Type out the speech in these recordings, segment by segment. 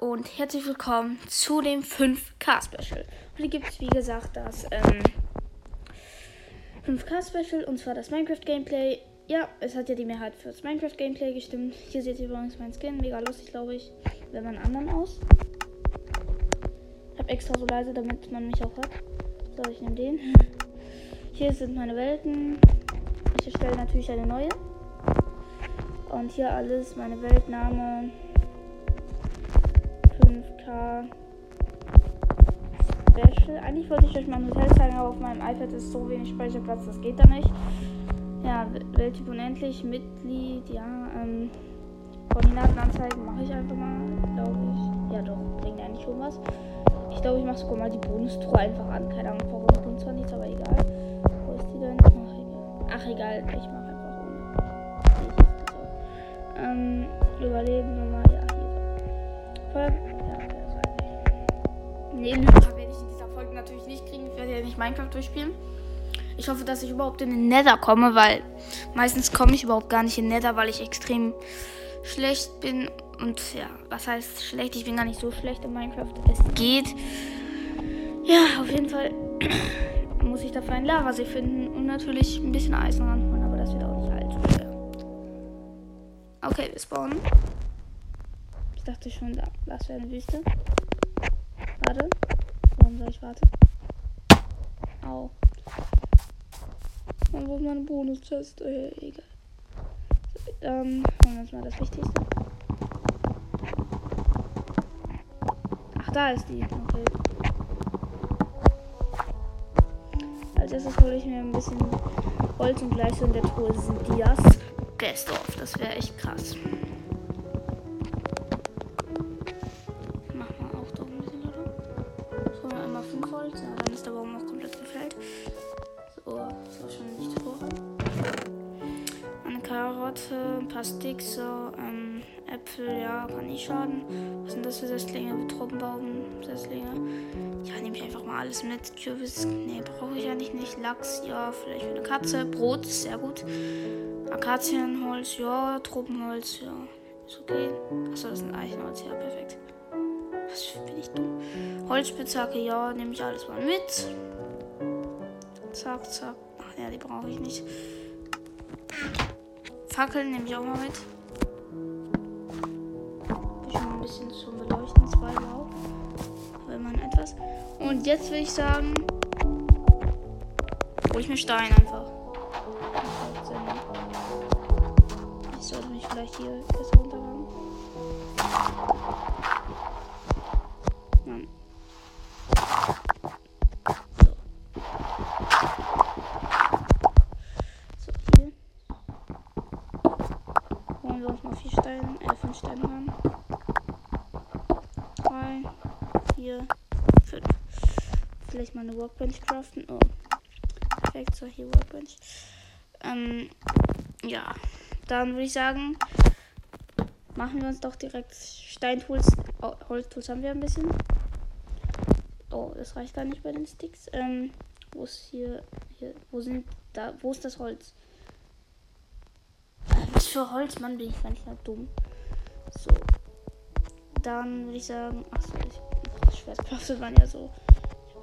Und herzlich willkommen zu dem 5K Special. Heute gibt es wie gesagt das ähm, 5K Special und zwar das Minecraft Gameplay. Ja, es hat ja die Mehrheit fürs Minecraft Gameplay gestimmt. Hier seht ihr übrigens meinen Skin, mega lustig glaube ich. Wenn man anderen aus. Ich habe extra so leise, damit man mich auch hört. So, ich nehme den. Hier sind meine Welten. Ich erstelle natürlich eine neue. Und hier alles, meine Weltname, 5K Special. Eigentlich wollte ich euch mein Hotel zeigen, aber auf meinem iPad ist so wenig Speicherplatz, das geht da nicht. Ja, Welttyp unendlich, Mitglied, ja, ähm, Koordinaten anzeigen mache ich einfach mal, glaube ich. Ja doch, bringt eigentlich schon was. Ich glaube, ich mache sogar mal die Bonustour einfach an. Keine Ahnung warum, bringt zwar nichts, aber egal. Wo ist die denn? Ach egal. Ach egal, ich mache einfach ohne. So. Ähm, überleben nochmal, ja, hier. Folge. Nee, Lyra werde ich in dieser Folge natürlich nicht kriegen. Ich werde ja nicht Minecraft durchspielen. Ich hoffe, dass ich überhaupt in den Nether komme, weil meistens komme ich überhaupt gar nicht in den Nether, weil ich extrem schlecht bin. Und ja, was heißt schlecht? Ich bin gar nicht so schlecht in Minecraft. Es geht. Ja, auf jeden Fall muss ich dafür einen Lavasee finden und natürlich ein bisschen Eisen ranholen, aber das wird auch nicht allzu schwer. Okay, wir spawnen. Ich dachte schon, das wäre eine Wüste. Warte. Warum soll ich warten? Au. Wo ist meine Bonus-Test? Äh, egal. So, ähm, holen wir uns mal das Wichtigste. Ach, da ist die. Okay. Als erstes hole ich mir ein bisschen Holz und gleich so in der Truhe sind Dias. Gastorf. Das wäre echt krass. Einfach mal alles mit. Kürbis, nee, brauche ich eigentlich nicht. Lachs, ja, vielleicht eine Katze. Brot, sehr gut. Akazienholz, ja, Tropenholz, ja, ist okay. Achso, das sind Eichenholz, ja, perfekt. Was bin ich dumm? Holzspitzhacke, ja, nehme ich alles mal mit. Zack, zack. Ach ja, die brauche ich nicht. Fackeln nehme ich auch mal mit. Schon ein bisschen zum Beleuchten, zwei überhaupt. Wenn man etwas. Und jetzt will ich sagen, hole ich mir Stein einfach. Ich sollte mich vielleicht hier besser runterhaben. Mann. Steine haben. Drei, vier, fünf. Vielleicht mal eine Workbench craften. Oh. Perfekt, so hier Workbench. Ähm, ja. Dann würde ich sagen, machen wir uns doch direkt Steintools. Oh, Holztools haben wir ein bisschen. Oh, das reicht gar nicht bei den Sticks. Ähm, wo ist hier, hier, wo sind, da, wo ist das Holz? Was für Holz, Mann, bin ich manchmal dumm. So. Dann würde ich sagen. Achso, ich. Ach, Schwert craftet man ja so.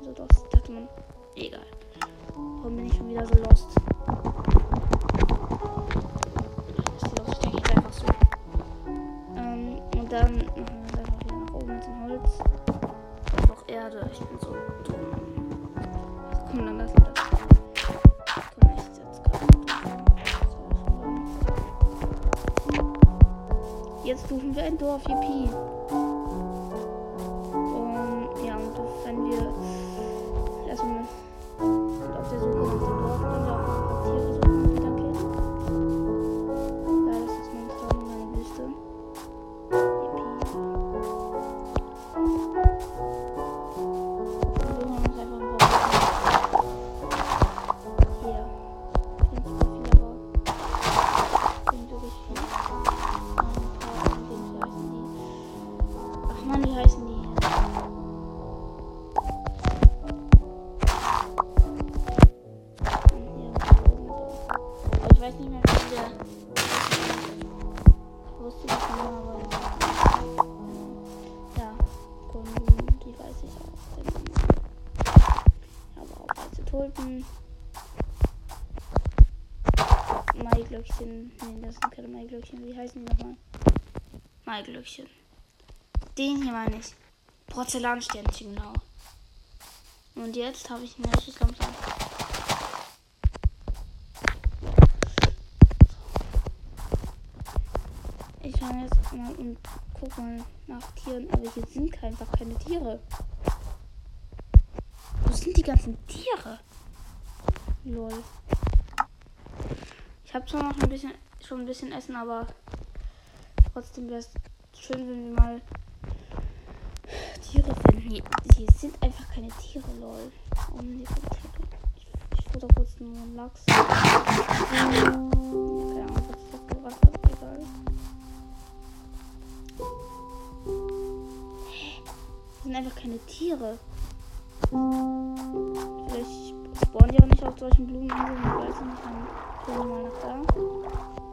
So lost. Dachte man. Egal. Warum bin ich schon wieder so lost? Ist lost, ich einfach so. Ähm, und dann machen wir es einfach wieder nach oben mit dem Holz. Noch Erde. Ich bin so dumm. Komm, dann das. Jetzt suchen wir ein Dorf, yippie. Maiglöckchen. Den hier meine ich. Porzellansternchen, genau. Und jetzt habe ich ein richtig langsam. Ich fange jetzt mal und guck mal nach Tieren, aber hier sind einfach keine Tiere. Wo sind die ganzen Tiere? Lol. Ich habe zwar noch ein bisschen, schon ein bisschen Essen, aber trotzdem wäre es schön, wenn wir mal Tiere finden. Hier, sind einfach keine Tiere, lol. Oh, nee, ich, ich futter kurz nur einen Lachs. Sind einfach keine Tiere. Vielleicht spawnen die auch nicht auf solchen Blumeninseln, ich weiß nicht. Mal nach da.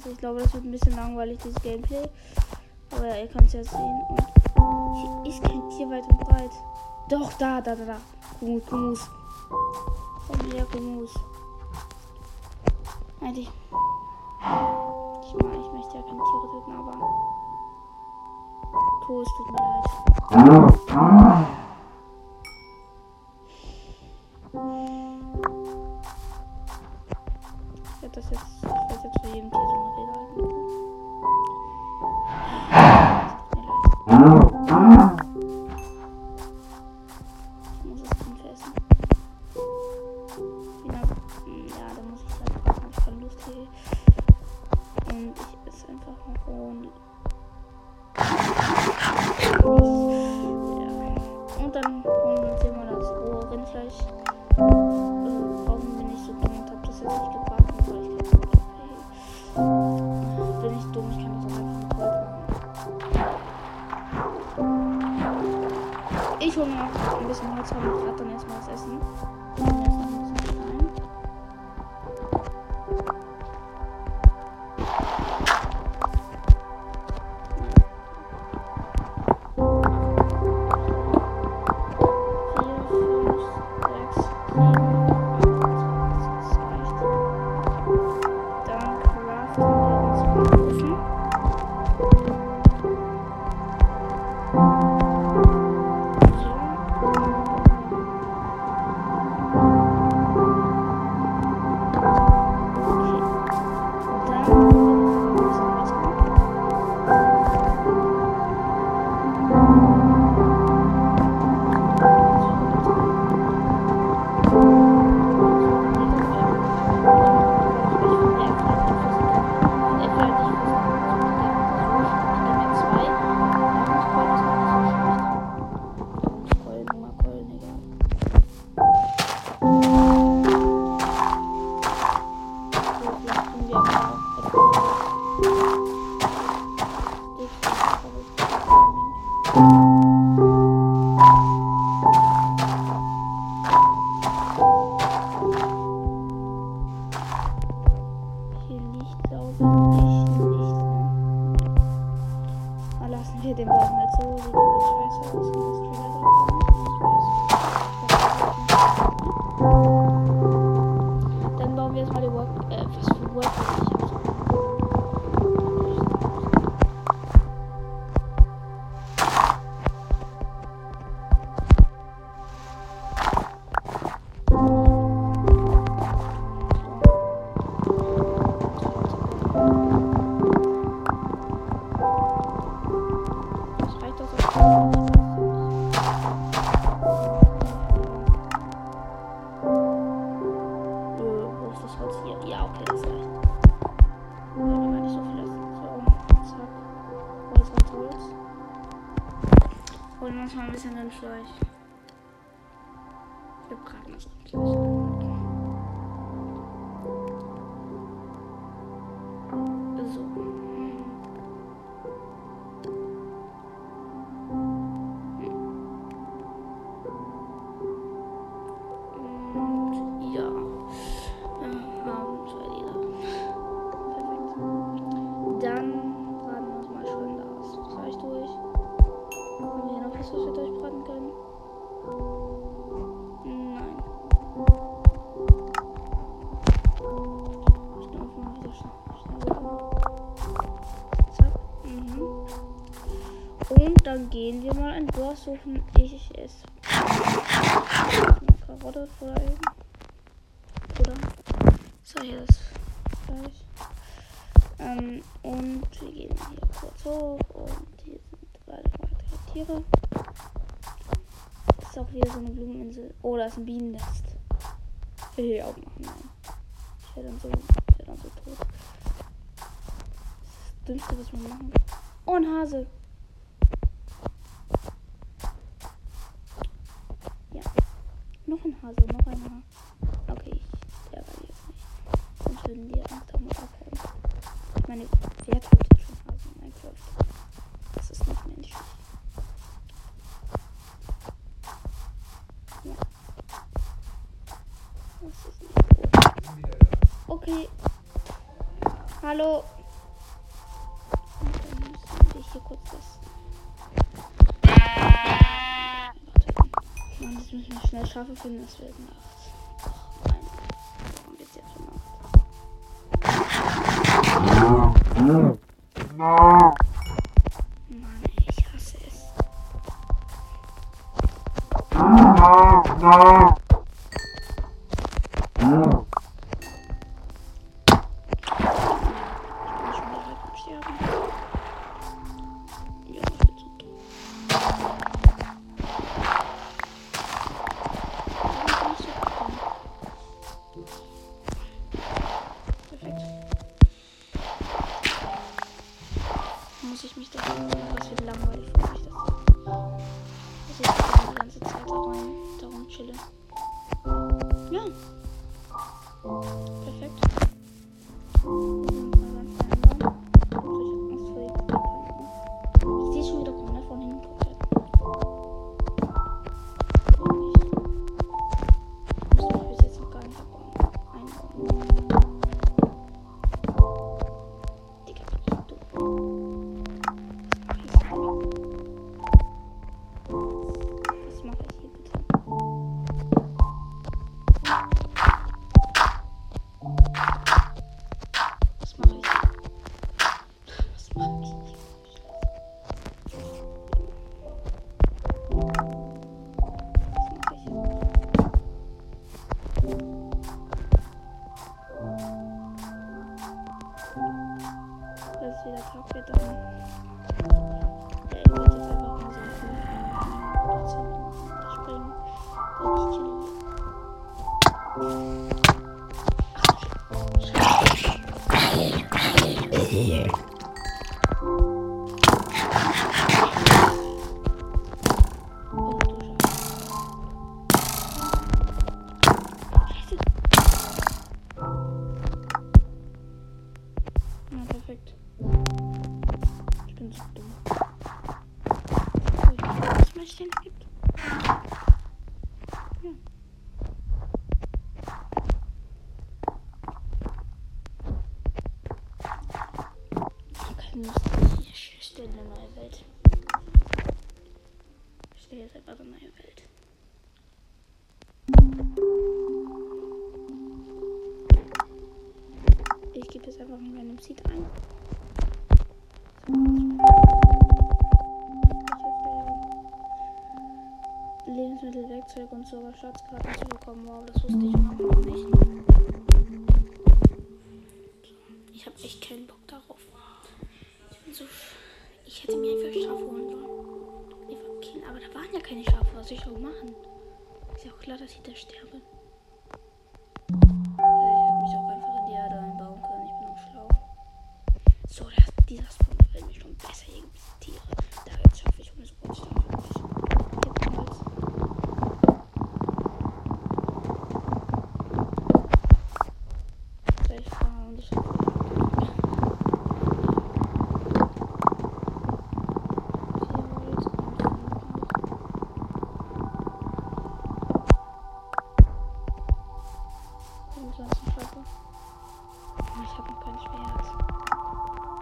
Fresse, ich glaube, das wird ein bisschen langweilig, dieses Gameplay. Aber ja, ihr könnt es ja sehen. Und hier ist kein Tier weit und breit. Doch, da, da, da, da. Kumus, Kumus. Komm her, Kumus. Eigentlich. Ich meine, ich möchte ja keine Tiere töten, aber. Kumus, tut mir leid. Das jetzt. Werde jetzt für jedem Tier Tut bisschen Holz haben und dann erstmal das Essen. Mal ein Dorf suchen. Ich esse. Karotte oder eben. Oder? So, hier das Fleisch. Ähm, und wir gehen hier kurz hoch. Und hier sind beide weitere Tiere. Das ist auch wieder so eine Blumeninsel. Oh, da ist ein Bienennest. Ich will hier auch machen. Nein. Ich werde dann so, ich werde dann so tot. Das ist das Dümmste, was man machen kann. Oh, ein Hase. Okay. Hallo. Und dann müssen wir hier kurz das Mann, das müssen wir schnell schaffen finden, das wird Nacht. Warum wird's jetzt schon Nacht? Sogar Schatzkarten zu bekommen. Wow, das wusste ich noch nicht. Ich habe echt keinen Bock darauf. Ich so. Ich hätte mir einfach Schafe holen sollen. Aber da waren ja keine Schafe. Was soll ich auch machen? Ist ja auch klar, dass ich da sterbe. Scheiße. Ich habe noch kein Schwert.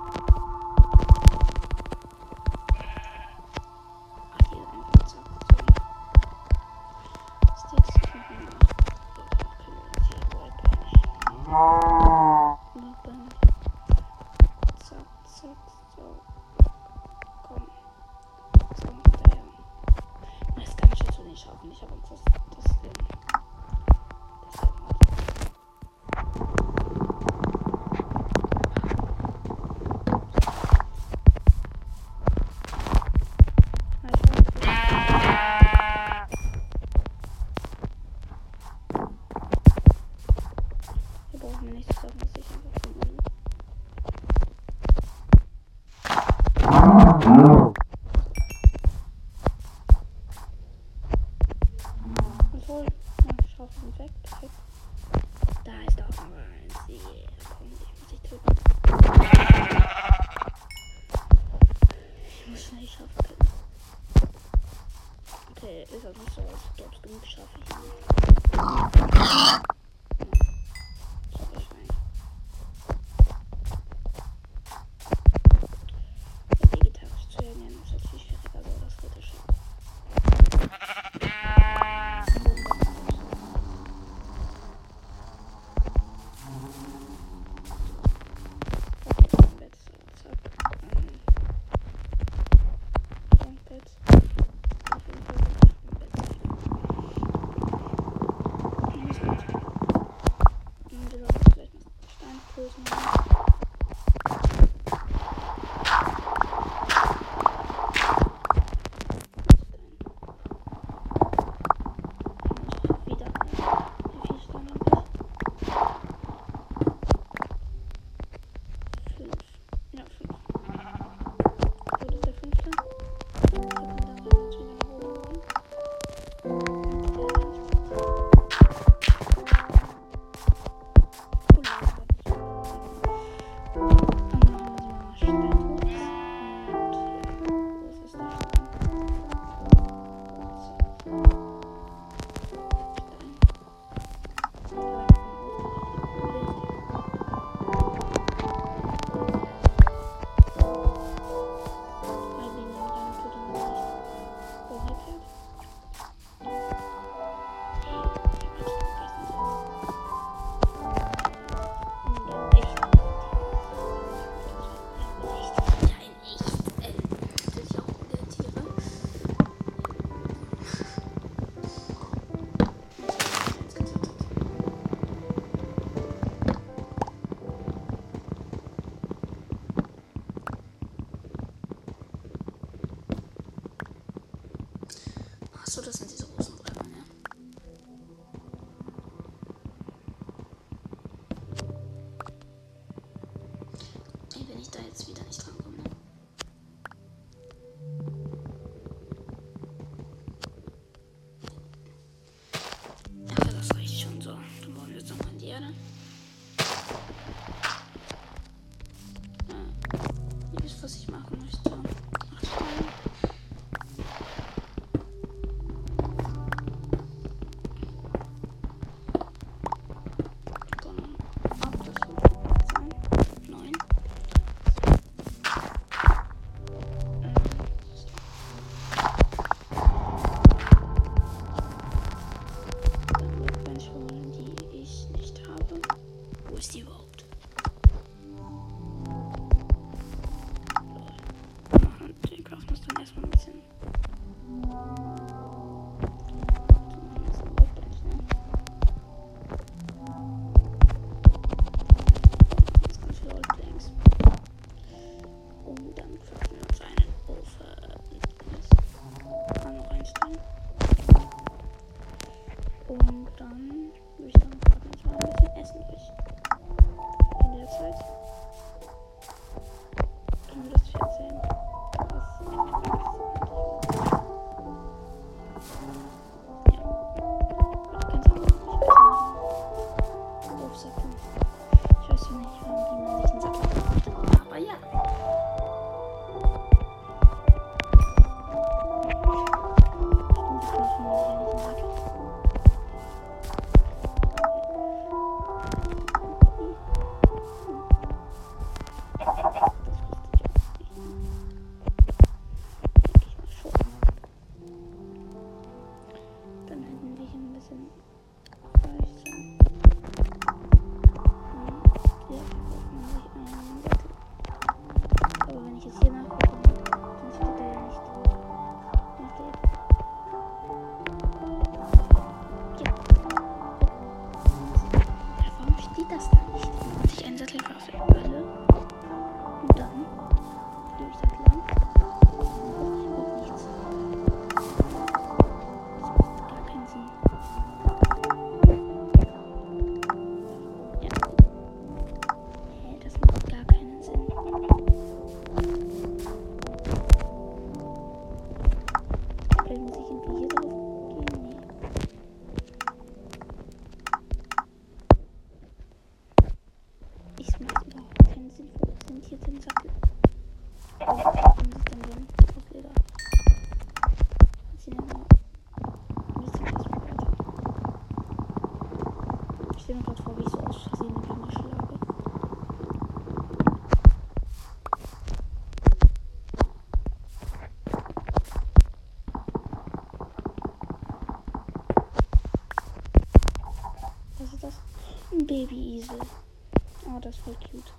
voll cute.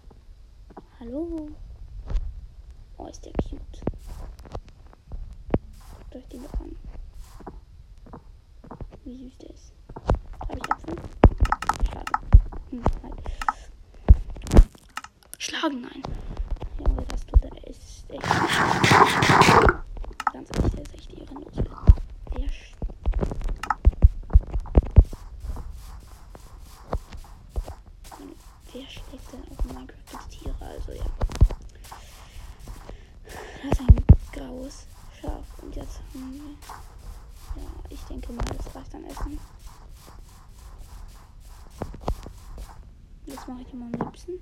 Hallo? Oh, ist der cute. Guckt euch den doch an. Wie süß der ist. Habe ich Äpfel? Schade. Hm, halt. Schlagen ein. Junge, das tut er. Ist echt. Ganz ehrlich. Schnipsen?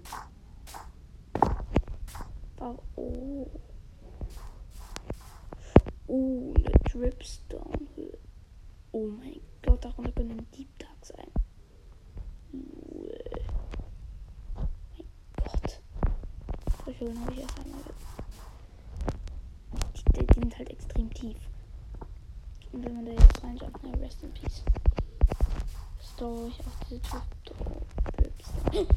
Oh. Oh, eine Drips Downhill. Oh mein Gott, darunter könnte ein Deep Dark sein. Lul. Mein Gott. Solche Höhlen habe ich erst einmal. Die, die, sind halt extrem tief. Und wenn man da jetzt reinjumpt, na, rest in peace. Story auf diese Drips Downhill.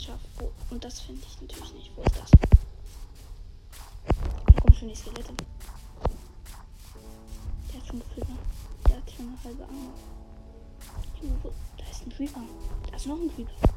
Mannschaft. Wo, oh, und das finde ich natürlich nicht. Wo ist das? Da kommen schon die Skelette. Der hat schon Flügel. Der hat schon eine halbe Arme. Da ist ein Creeper. Da ist noch ein Creeper.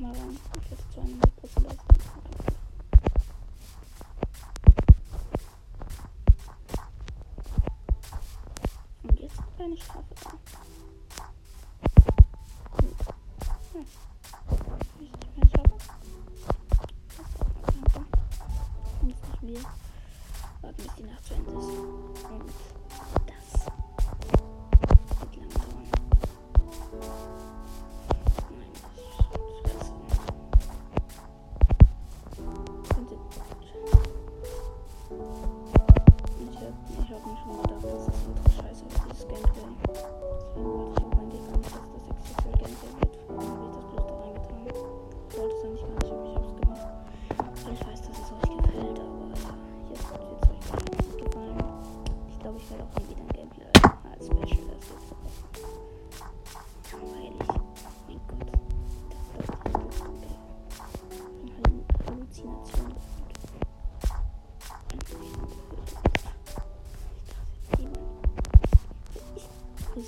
mal rein. Ich hätte zu einem Prozent das. Und jetzt kann ich schaffen.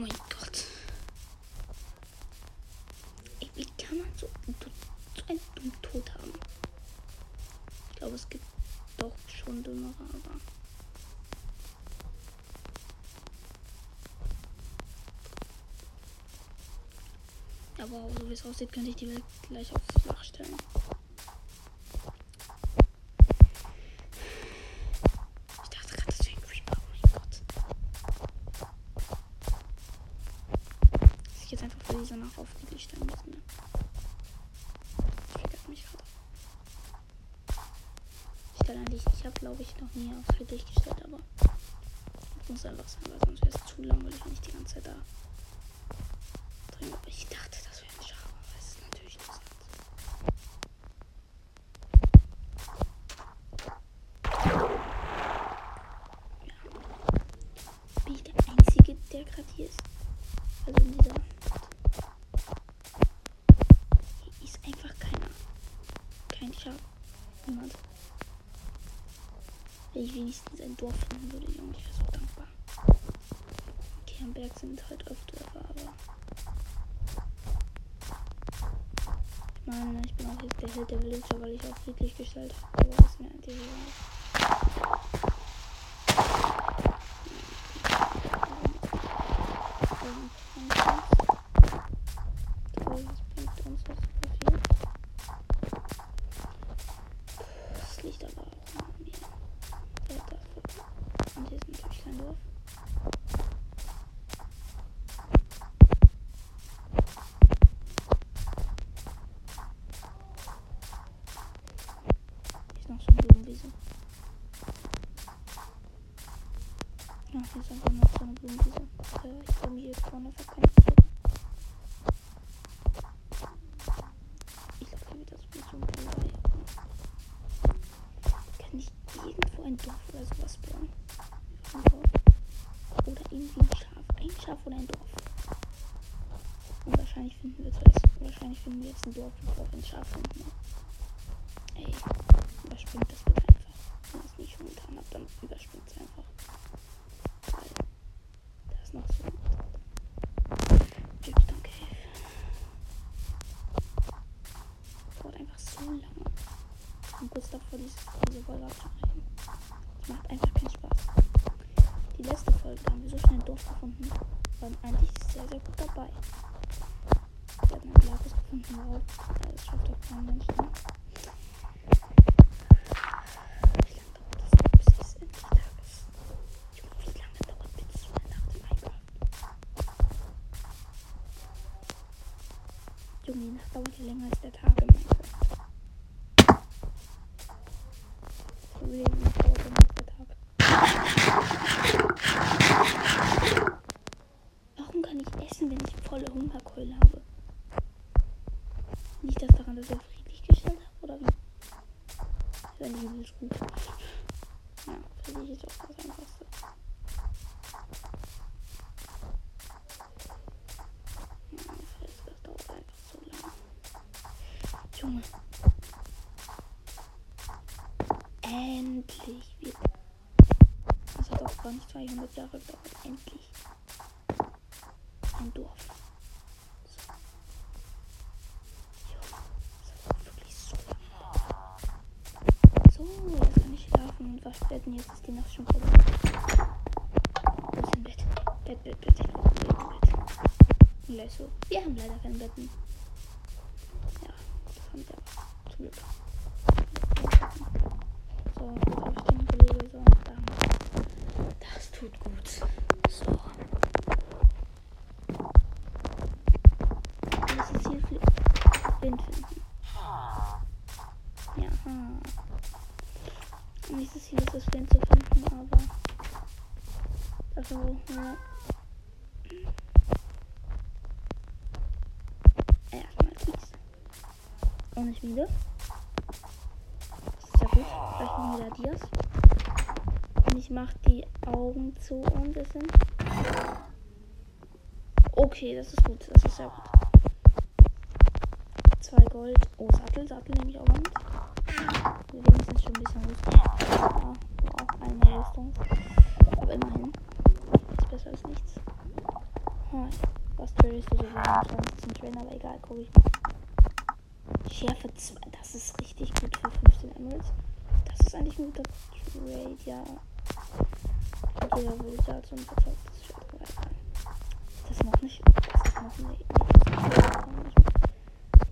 mein Gott. Ey, wie kann man so, so einen dummen Tod haben? Ich glaube, es gibt doch schon dümmere, aber. Aber so wie es aussieht, könnte ich die Welt gleich auf flach stellen. Ich dachte gerade, das wäre ein Creeper. Oh mein Gott. Dass ich jetzt einfach für diese Nacht auf friedlich stellen muss. Ne? Ich vergesse mich gerade. Ich stelle eigentlich, ich habe glaube ich noch nie auf friedlich gestellt, aber das muss einfach sein, weil sonst wäre es zu langweilig, wenn ich die ganze Zeit da drin. Aber ich dachte, wenigstens ein Dorf finden würde, Junge. Ich wäre so dankbar. Okay, am Berg sind halt öfter, aber. Ich meine, ich bin auch jetzt der Held der Villager, weil ich auch friedlich gestaltet habe. Aber ist mir eigentlich oder ein Dorf. Und wahrscheinlich finden wir jetzt, halt, wahrscheinlich finden wir jetzt ein Dorf, bevor wir ein Schaf finden. Ne? Ey, überspringt das bitte einfach. Wenn ich es nicht schon getan habe, dann überspringt es einfach. Weil da ist noch so ein Gypsum Cave. Dauert einfach so lange. Und kurz davor dieses, diese Folge abzubrechen. Das macht einfach keinen Spaß. Die letzte Folge haben wir so schnell durchgefunden. Waren eigentlich sehr, sehr gut dabei. Wir hatten ein Lapis gefunden, wow. Das schafft doch kein Mensch, ne? Junge, die Nacht dauert länger als der Tag in Minecraft. So wie die Nacht dauert länger als der Tag. Warum kann ich essen, wenn ich volle Hungerkeule habe? Das dass ich friedlich gestellt habe, oder wie? Das wäre nicht übelst gut. Ja, für dich ist auch das Einfachste. Junge. Endlich wird. Das hat auch gar nicht 200 Jahre gedauert. Endlich. Ein Dorf. Jetzt ist die Nacht schon vorbei. Wo ist ein Bett? Bett, Bett, Bett. Bett, Bett. Bett. so. Wir haben leider kein kommt ja zum Glück. Müde. Das ist ja gut. Vielleicht noch wieder Dias. Und ich mache die Augen zu und es sind. Okay, das ist gut. Das ist sehr gut. Zwei Gold. Oh, Sattel. Sattel nehme ich auch mit. Wir wenigstens schon ein bisschen Rüstung. Ja, auch einmal Rüstung. Aber immerhin. Ist besser als nichts. Hm. Was tradest du so? 20 Trainer, aber egal, guck ich mal. Schärfe 2. Das ist richtig gut für 15 Emeralds. Das ist eigentlich ein guter Trade, ja. Und jeder will da so ein verzaubtes Schwert erweitern. Das noch nicht. Das ist noch nicht.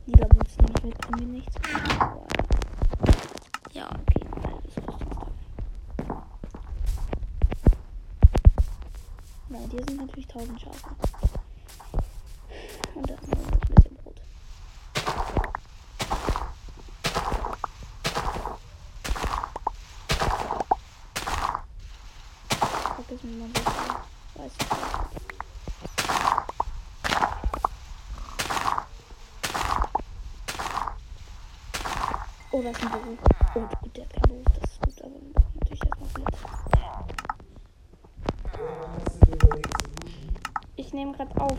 Lila Boots nehme ich mit, bringen mir nichts. Aber ja, okay, alles Rüstungsteil. Nein, die sind natürlich 1000 Schafe. Und das vergessen, wie man das weiß. Oh, das ist ein Beruf. Oh, gut, der hat keinen Beruf. Das ist gut, aber wir brauchen natürlich erstmal Blätter. Ich nehme gerade auf.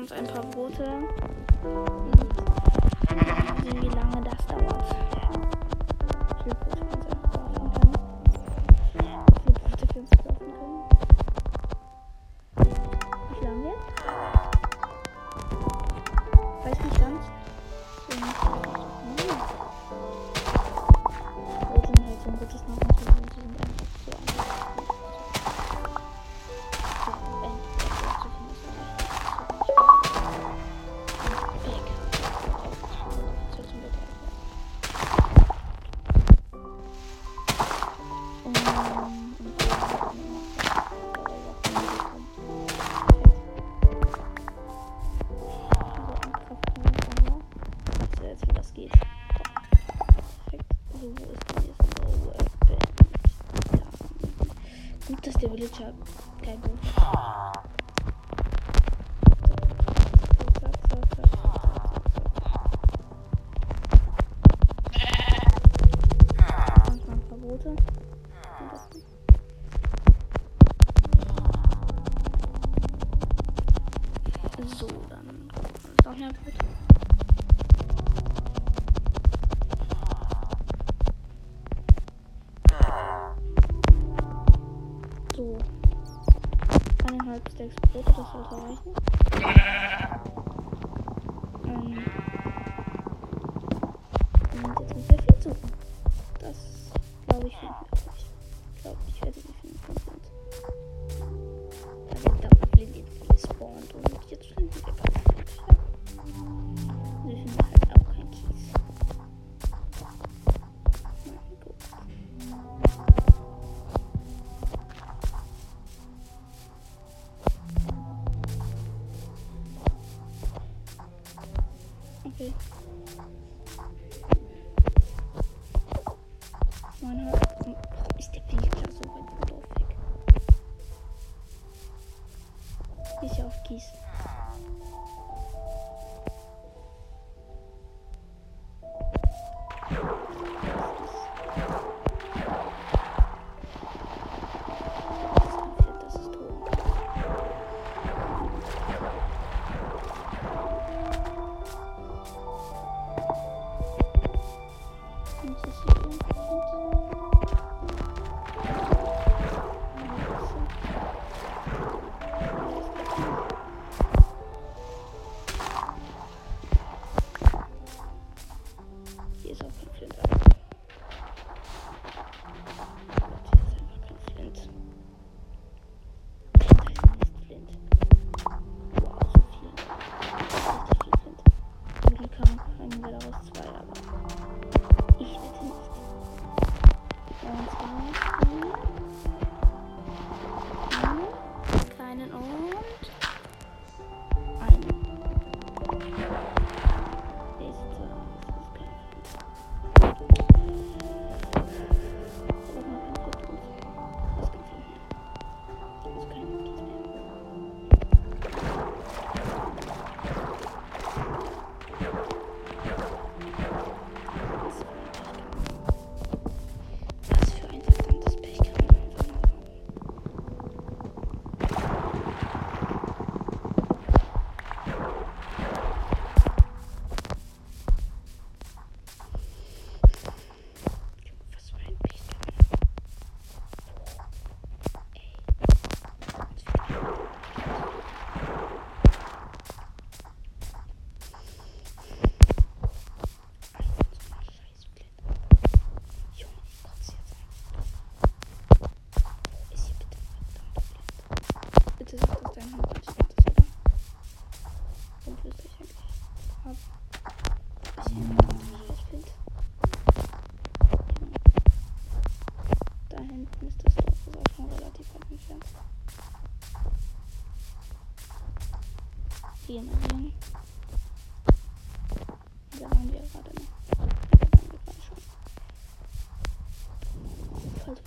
Uns ein paar Brote up. würde das halt reichen.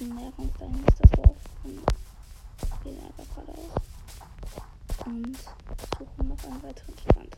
Ernährung verändern, ist das Wort von den Und suchen noch einen weiteren Strand.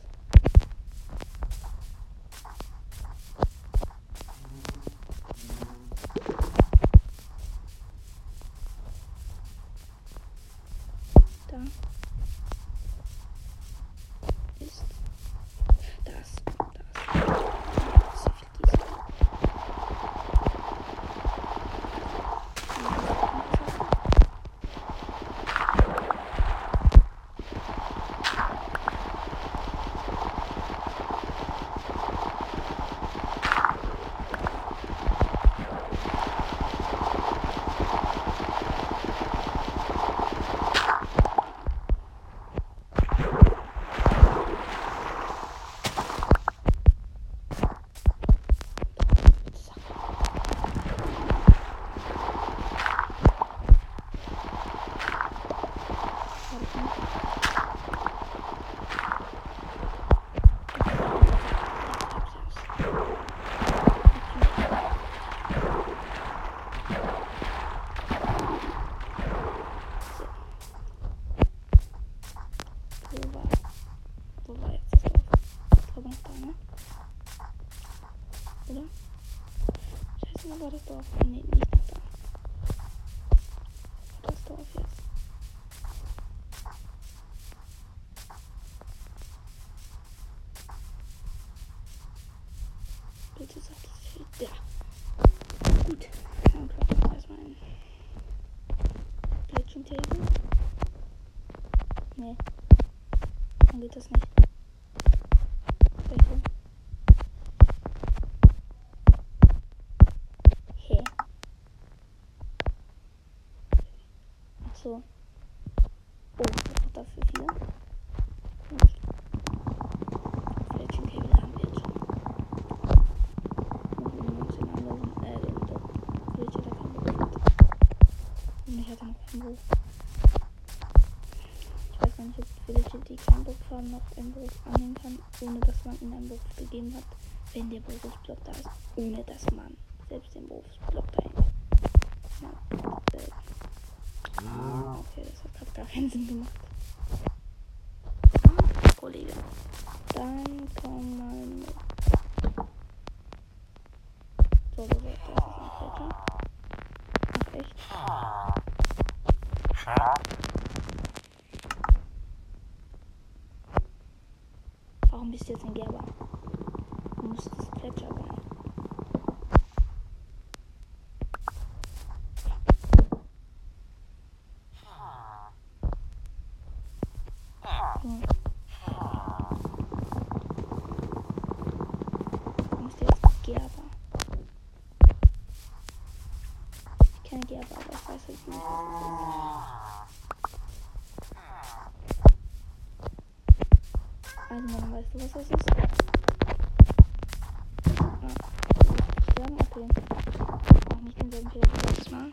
ne? Oder? Scheiße, wo war das Dorf? Ne, nicht nach da. Wo war das Dorf jetzt? Bitte sag das Schild. Ja. Gut. Dann klappt das erstmal ein. Glitching Table? Nee. Dann geht das nicht. Hat. Und ich keinen Beruf. Ich weiß gar nicht, ob Villager die Kleinburgfarben noch Beruf annehmen kann, ohne dass man ihnen einen Beruf gegeben hat, wenn der Berufsblock da ist, ohne dass man selbst den Berufsblock ja, äh, Okay, das hat gerade gar keinen Sinn gemacht. Ah, Kollege. Dann komm mal mit. So, so, so, das ist ein Fletcher. Ach, echt? Warum bist du jetzt ein Gerber? Du musst das Gletscher sein. Hm. Du musst jetzt Gerber. Ich kenne Gerber, aber ich weiß ist. Also, weißt du, was das ist? Ah, sterben? Okay. Auch nicht denselben Fehler letztes Mal.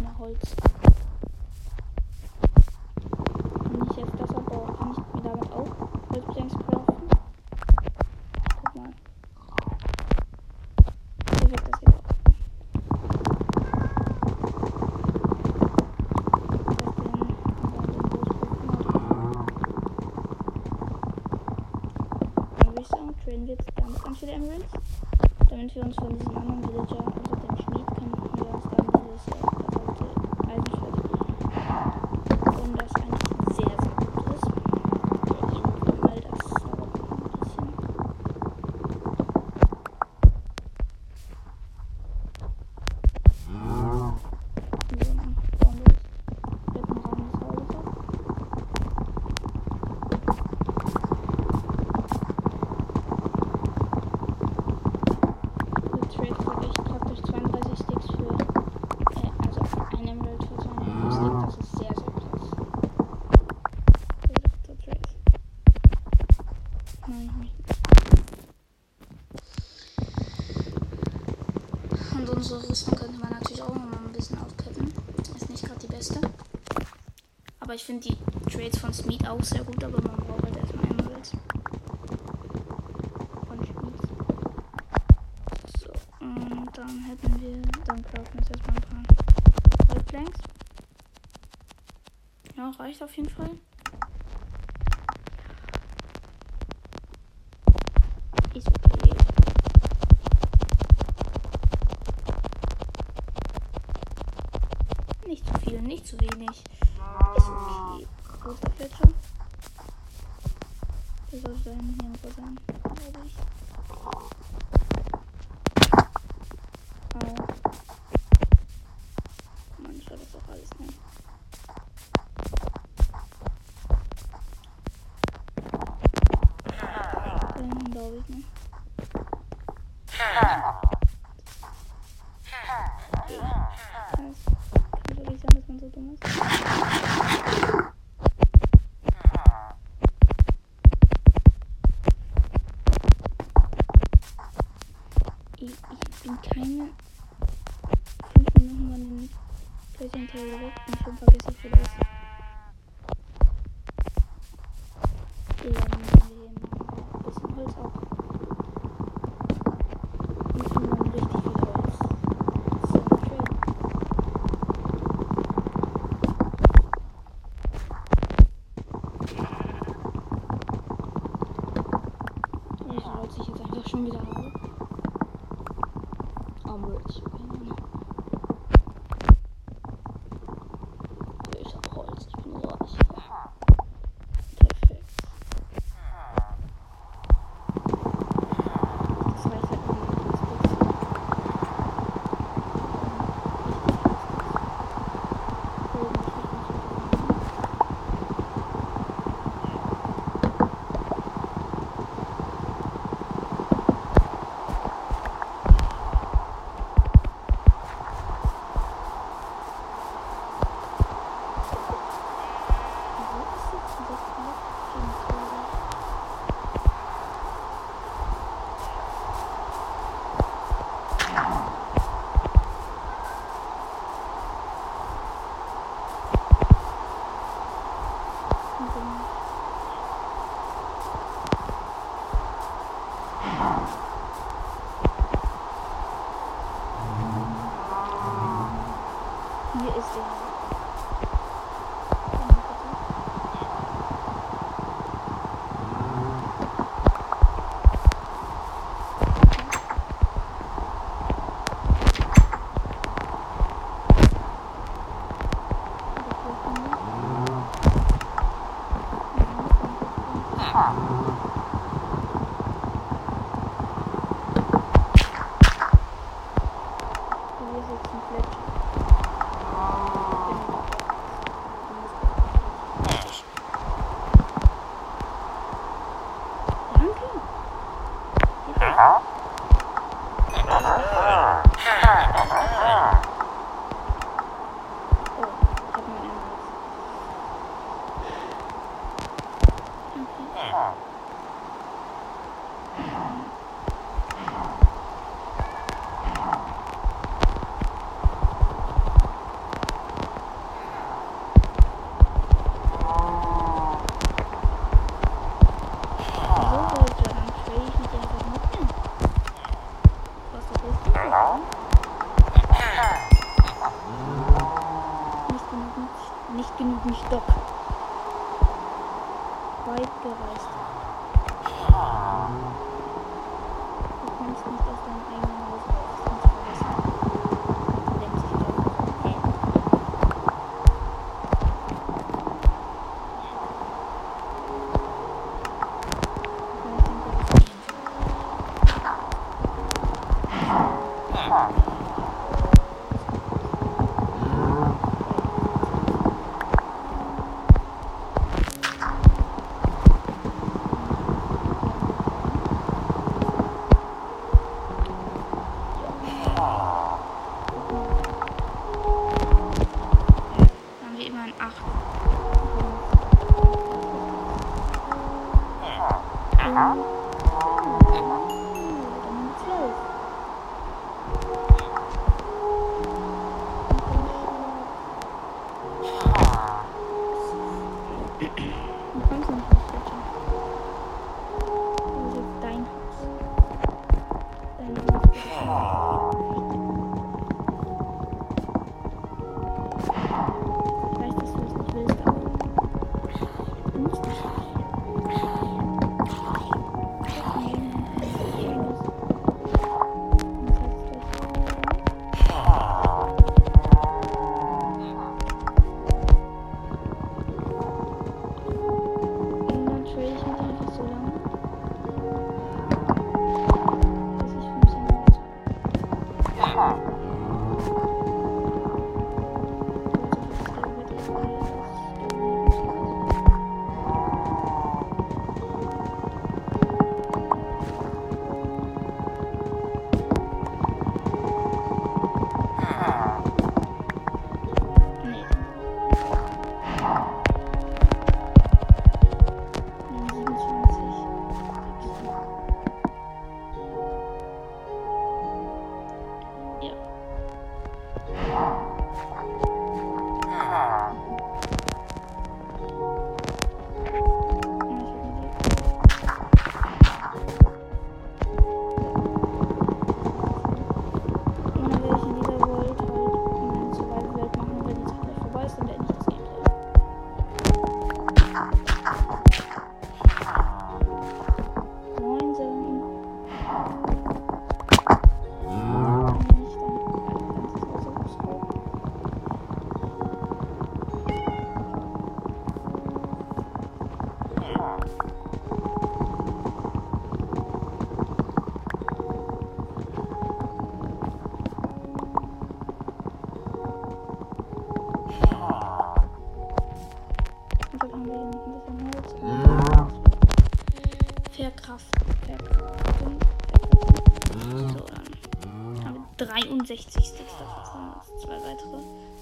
mehr Holz. Aber ich finde die Trades von Smeed auch sehr gut, aber man braucht halt erstmal Emeralds. Von Schmied. So, und dann hätten wir, dann brauchen wir jetzt erstmal ein paar Wallplanks. Ja, reicht auf jeden Fall. Der sollte da hinten Rollt sich jetzt einfach schon wieder auf. Aber ich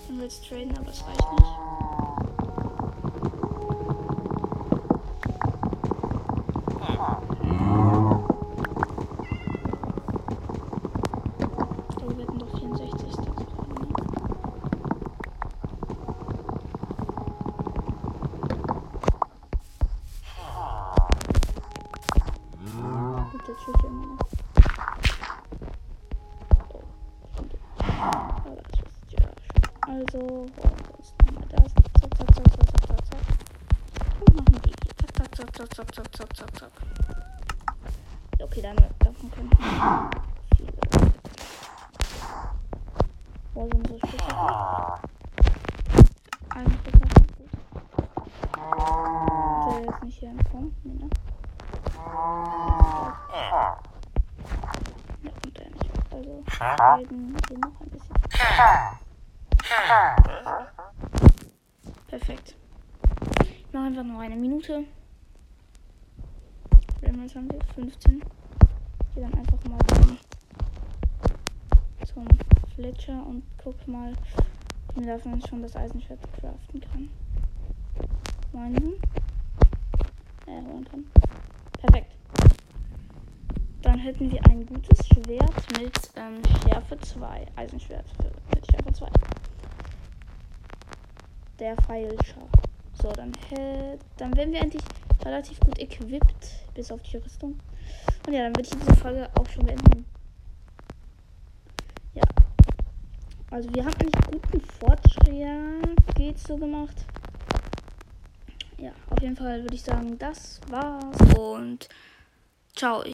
weitere. Dann will es traden, aber das reicht nicht. Fletcher und guck mal, wie man schon das Eisenschwert craften kann. Meinen. Äh, holen kann. Perfekt. Dann hätten wir ein gutes Schwert mit ähm, Schärfe 2. Eisenschwert mit Schärfe 2. Der Feilscher. So, dann, hä- dann werden wir eigentlich relativ gut equipped, bis auf die Rüstung. Und ja, dann würde ich diese Folge auch schon beenden. Ja. Also wir haben eigentlich guten Fortschritt, geht's so gemacht. Ja, auf jeden Fall würde ich sagen, das war's und ciao.